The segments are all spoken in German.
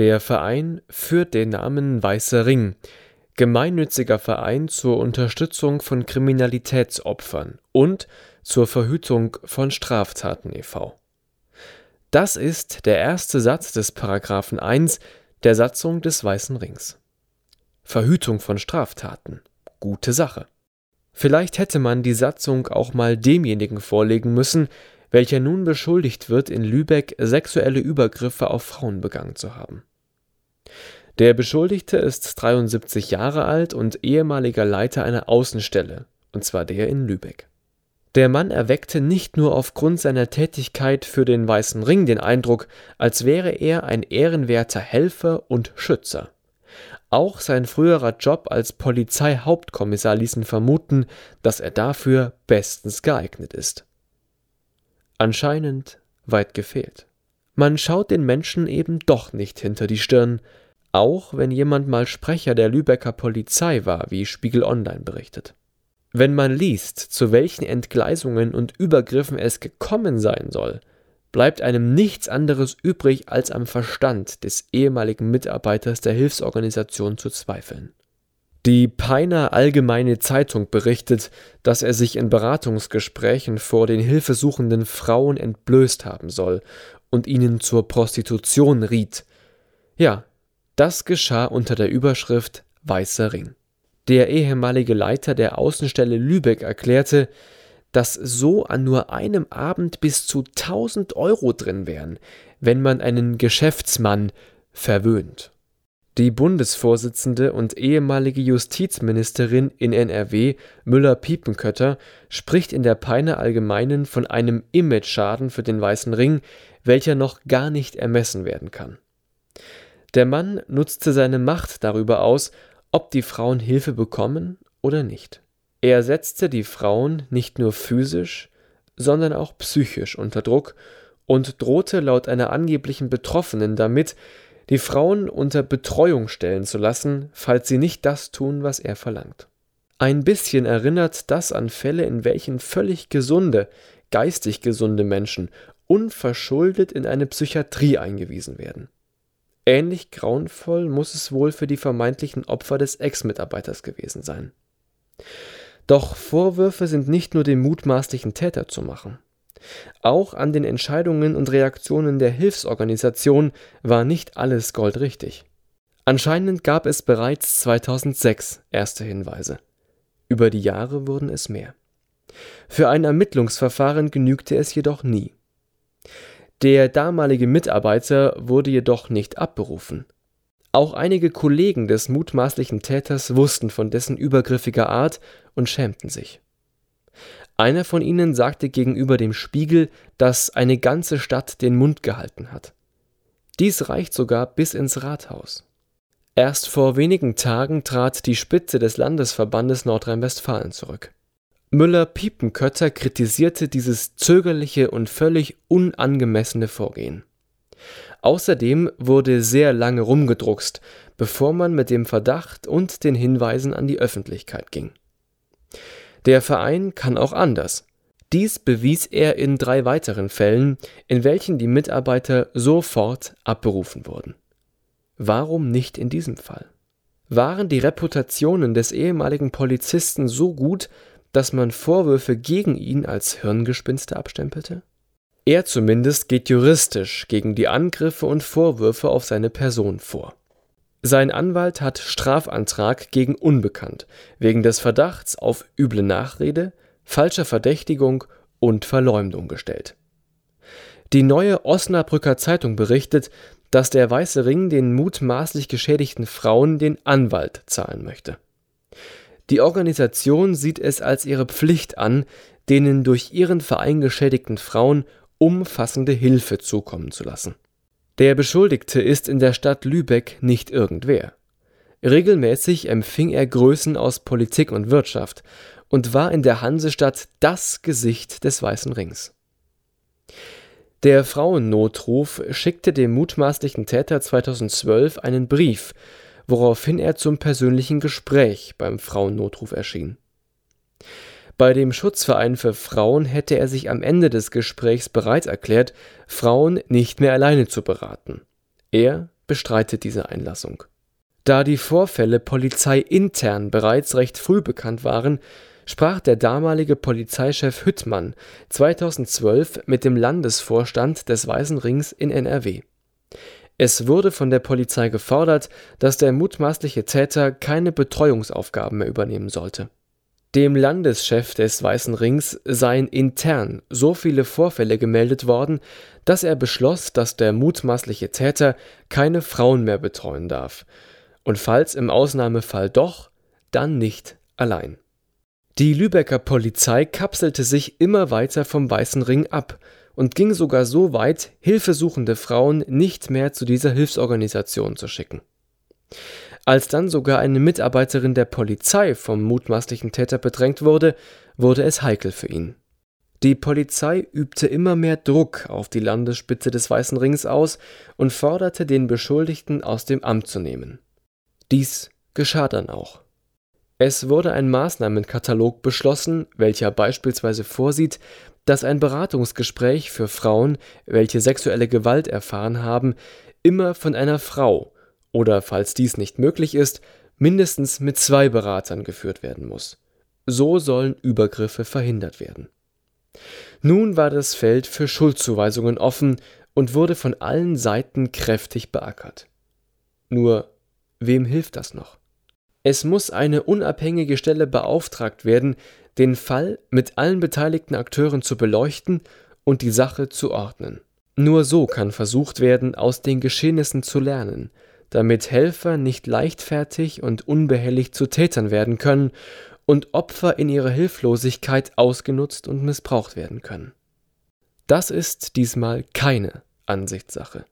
Der Verein führt den Namen Weißer Ring, gemeinnütziger Verein zur Unterstützung von Kriminalitätsopfern und zur Verhütung von Straftaten e.V. Das ist der erste Satz des Paragraphen 1 der Satzung des Weißen Rings. Verhütung von Straftaten. Gute Sache. Vielleicht hätte man die Satzung auch mal demjenigen vorlegen müssen, welcher nun beschuldigt wird, in Lübeck sexuelle Übergriffe auf Frauen begangen zu haben. Der Beschuldigte ist 73 Jahre alt und ehemaliger Leiter einer Außenstelle, und zwar der in Lübeck. Der Mann erweckte nicht nur aufgrund seiner Tätigkeit für den Weißen Ring den Eindruck, als wäre er ein ehrenwerter Helfer und Schützer. Auch sein früherer Job als Polizeihauptkommissar ließ ihn vermuten, dass er dafür bestens geeignet ist. Anscheinend weit gefehlt. Man schaut den Menschen eben doch nicht hinter die Stirn, auch wenn jemand mal Sprecher der Lübecker Polizei war, wie Spiegel Online berichtet. Wenn man liest, zu welchen Entgleisungen und Übergriffen es gekommen sein soll, bleibt einem nichts anderes übrig, als am Verstand des ehemaligen Mitarbeiters der Hilfsorganisation zu zweifeln. Die Peiner Allgemeine Zeitung berichtet, dass er sich in Beratungsgesprächen vor den hilfesuchenden Frauen entblößt haben soll und ihnen zur Prostitution riet. Ja, das geschah unter der Überschrift Weißer Ring. Der ehemalige Leiter der Außenstelle Lübeck erklärte, dass so an nur einem Abend bis zu 1000 Euro drin wären, wenn man einen Geschäftsmann verwöhnt. Die Bundesvorsitzende und ehemalige Justizministerin in NRW, Müller-Piepenkötter, spricht in der Peiner Allgemeinen von einem Imageschaden für den Weißen Ring, welcher noch gar nicht ermessen werden kann. Der Mann nutzte seine Macht darüber aus, ob die Frauen Hilfe bekommen oder nicht. Er setzte die Frauen nicht nur physisch, sondern auch psychisch unter Druck und drohte laut einer angeblichen Betroffenen damit, die Frauen unter Betreuung stellen zu lassen, falls sie nicht das tun, was er verlangt. Ein bisschen erinnert das an Fälle, in welchen völlig gesunde, geistig gesunde Menschen unverschuldet in eine Psychiatrie eingewiesen werden. Ähnlich grauenvoll muss es wohl für die vermeintlichen Opfer des Ex-Mitarbeiters gewesen sein. Doch Vorwürfe sind nicht nur dem mutmaßlichen Täter zu machen. Auch an den Entscheidungen und Reaktionen der Hilfsorganisation war nicht alles goldrichtig. Anscheinend gab es bereits 2006 erste Hinweise. Über die Jahre wurden es mehr. Für ein Ermittlungsverfahren genügte es jedoch nie. Der damalige Mitarbeiter wurde jedoch nicht abberufen. Auch einige Kollegen des mutmaßlichen Täters wussten von dessen übergriffiger Art und schämten sich. Einer von ihnen sagte gegenüber dem Spiegel, dass eine ganze Stadt den Mund gehalten hat. Dies reicht sogar bis ins Rathaus. Erst vor wenigen Tagen trat die Spitze des Landesverbandes Nordrhein-Westfalen zurück. Müller-Piepenkötter kritisierte dieses zögerliche und völlig unangemessene Vorgehen. Außerdem wurde sehr lange rumgedruckst, bevor man mit dem Verdacht und den Hinweisen an die Öffentlichkeit ging. Der Verein kann auch anders. Dies bewies er in drei weiteren Fällen, in welchen die Mitarbeiter sofort abberufen wurden. Warum nicht in diesem Fall? Waren die Reputationen des ehemaligen Polizisten so gut, dass man Vorwürfe gegen ihn als Hirngespinste abstempelte? Er zumindest geht juristisch gegen die Angriffe und Vorwürfe auf seine Person vor. Sein Anwalt hat Strafantrag gegen Unbekannt wegen des Verdachts auf üble Nachrede, falscher Verdächtigung und Verleumdung gestellt. Die neue Osnabrücker Zeitung berichtet, dass der Weiße Ring den mutmaßlich geschädigten Frauen den Anwalt zahlen möchte. Die Organisation sieht es als ihre Pflicht an, denen durch ihren Verein geschädigten Frauen umfassende Hilfe zukommen zu lassen. Der Beschuldigte ist in der Stadt Lübeck nicht irgendwer. Regelmäßig empfing er Größen aus Politik und Wirtschaft und war in der Hansestadt das Gesicht des Weißen Rings. Der Frauennotruf schickte dem mutmaßlichen Täter 2012 einen Brief, woraufhin er zum persönlichen Gespräch beim Frauennotruf erschien. Bei dem Schutzverein für Frauen hätte er sich am Ende des Gesprächs bereit erklärt, Frauen nicht mehr alleine zu beraten. Er bestreitet diese Einlassung. Da die Vorfälle polizeiintern bereits recht früh bekannt waren, sprach der damalige Polizeichef Hüttmann 2012 mit dem Landesvorstand des Weißen Rings in NRW. Es wurde von der Polizei gefordert, dass der mutmaßliche Täter keine Betreuungsaufgaben mehr übernehmen sollte. Dem Landeschef des Weißen Rings seien intern so viele Vorfälle gemeldet worden, dass er beschloss, dass der mutmaßliche Täter keine Frauen mehr betreuen darf. Und falls im Ausnahmefall doch, dann nicht allein. Die Lübecker Polizei kapselte sich immer weiter vom Weißen Ring ab und ging sogar so weit, hilfesuchende Frauen nicht mehr zu dieser Hilfsorganisation zu schicken. Als dann sogar eine Mitarbeiterin der Polizei vom mutmaßlichen Täter bedrängt wurde, wurde es heikel für ihn. Die Polizei übte immer mehr Druck auf die Landesspitze des Weißen Rings aus und forderte den Beschuldigten aus dem Amt zu nehmen. Dies geschah dann auch. Es wurde ein Maßnahmenkatalog beschlossen, welcher beispielsweise vorsieht, dass ein Beratungsgespräch für Frauen, welche sexuelle Gewalt erfahren haben, immer von einer Frau oder, falls dies nicht möglich ist, mindestens mit zwei Beratern geführt werden muss. So sollen Übergriffe verhindert werden. Nun war das Feld für Schuldzuweisungen offen und wurde von allen Seiten kräftig beackert. Nur, wem hilft das noch? Es muss eine unabhängige Stelle beauftragt werden, den Fall mit allen beteiligten Akteuren zu beleuchten und die Sache zu ordnen. Nur so kann versucht werden, aus den Geschehnissen zu lernen, damit Helfer nicht leichtfertig und unbehelligt zu Tätern werden können und Opfer in ihrer Hilflosigkeit ausgenutzt und missbraucht werden können. Das ist diesmal keine Ansichtssache.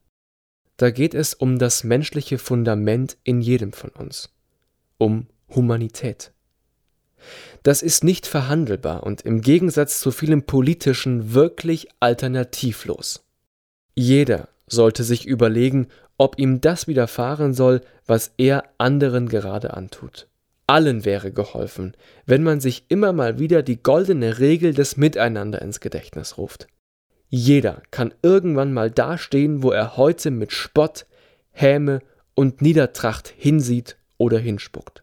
Da geht es um das menschliche Fundament in jedem von uns, um Humanität. Das ist nicht verhandelbar und im Gegensatz zu vielem Politischen wirklich alternativlos. Jeder sollte sich überlegen, ob ihm das widerfahren soll, was er anderen gerade antut. Allen wäre geholfen, wenn man sich immer mal wieder die goldene Regel des Miteinander ins Gedächtnis ruft. Jeder kann irgendwann mal dastehen, wo er heute mit Spott, Häme und Niedertracht hinsieht oder hinspuckt.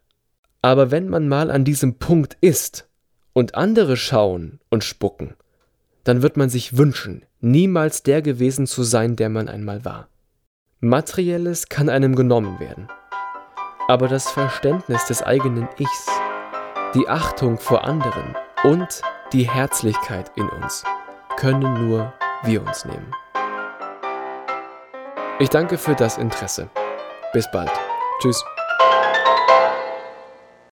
Aber wenn man mal an diesem Punkt ist und andere schauen und spucken, dann wird man sich wünschen, niemals der gewesen zu sein, der man einmal war. Materielles kann einem genommen werden, aber das Verständnis des eigenen Ichs, die Achtung vor anderen und die Herzlichkeit in uns können nur wir uns nehmen. Ich danke für das Interesse. Bis bald. Tschüss.